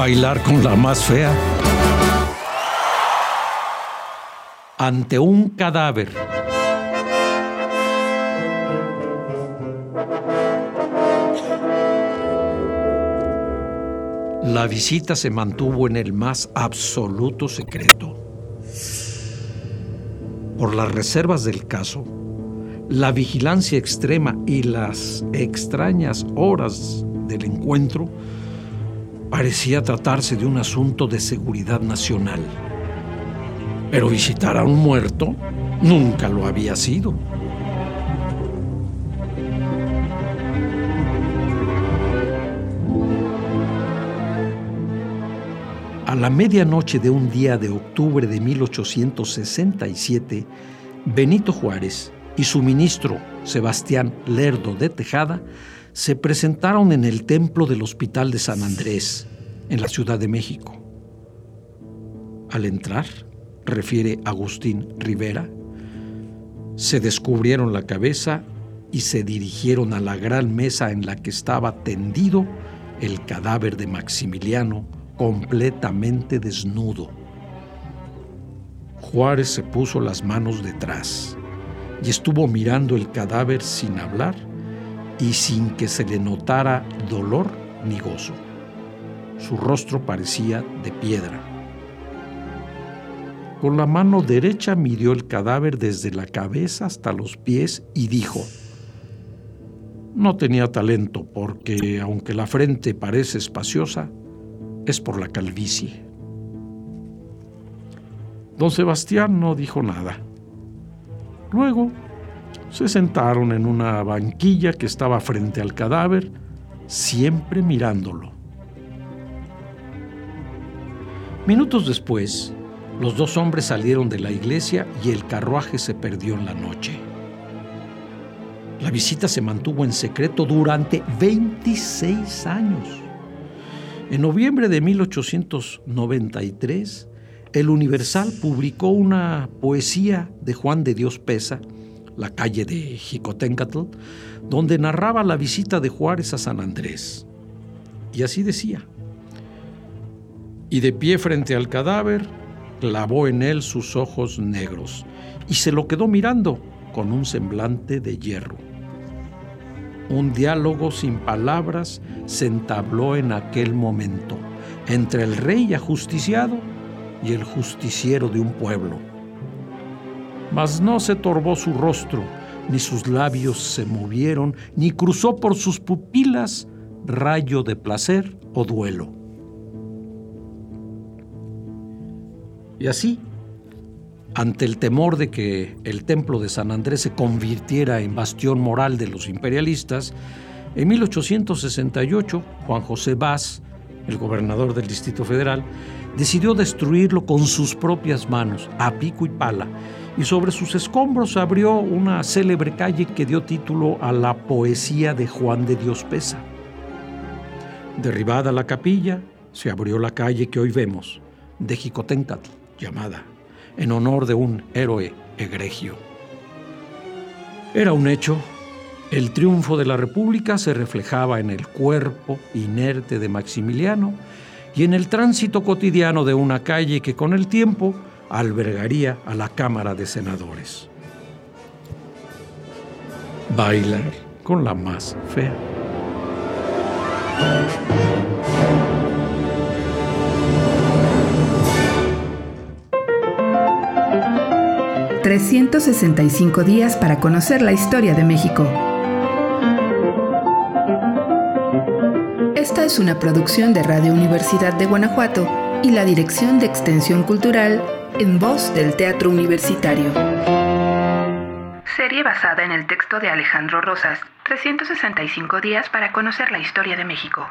Bailar con la más fea. Ante un cadáver. La visita se mantuvo en el más absoluto secreto. Por las reservas del caso, la vigilancia extrema y las extrañas horas del encuentro, parecía tratarse de un asunto de seguridad nacional. Pero visitar a un muerto nunca lo había sido. A la medianoche de un día de octubre de 1867, Benito Juárez y su ministro Sebastián Lerdo de Tejada se presentaron en el templo del Hospital de San Andrés, en la Ciudad de México. Al entrar, refiere Agustín Rivera, se descubrieron la cabeza y se dirigieron a la gran mesa en la que estaba tendido el cadáver de Maximiliano completamente desnudo. Juárez se puso las manos detrás y estuvo mirando el cadáver sin hablar y sin que se le notara dolor ni gozo. Su rostro parecía de piedra. Con la mano derecha midió el cadáver desde la cabeza hasta los pies y dijo, no tenía talento porque, aunque la frente parece espaciosa, es por la calvicie. Don Sebastián no dijo nada. Luego se sentaron en una banquilla que estaba frente al cadáver, siempre mirándolo. Minutos después, los dos hombres salieron de la iglesia y el carruaje se perdió en la noche. La visita se mantuvo en secreto durante 26 años. En noviembre de 1893, el Universal publicó una poesía de Juan de Dios Pesa, La calle de Jicotencatl, donde narraba la visita de Juárez a San Andrés. Y así decía, y de pie frente al cadáver, clavó en él sus ojos negros y se lo quedó mirando con un semblante de hierro. Un diálogo sin palabras se entabló en aquel momento entre el rey ajusticiado y el justiciero de un pueblo. Mas no se torbó su rostro, ni sus labios se movieron, ni cruzó por sus pupilas rayo de placer o duelo. Y así, ante el temor de que el templo de San Andrés se convirtiera en bastión moral de los imperialistas, en 1868 Juan José Vaz, el gobernador del Distrito Federal, decidió destruirlo con sus propias manos, a pico y pala, y sobre sus escombros abrió una célebre calle que dio título a la poesía de Juan de Dios Pesa. Derribada la capilla, se abrió la calle que hoy vemos, de Jicotencatl, llamada en honor de un héroe egregio. Era un hecho, el triunfo de la República se reflejaba en el cuerpo inerte de Maximiliano y en el tránsito cotidiano de una calle que con el tiempo albergaría a la Cámara de Senadores. Bailar con la más fea. 365 días para conocer la historia de México. Esta es una producción de Radio Universidad de Guanajuato y la Dirección de Extensión Cultural en voz del Teatro Universitario. Serie basada en el texto de Alejandro Rosas, 365 días para conocer la historia de México.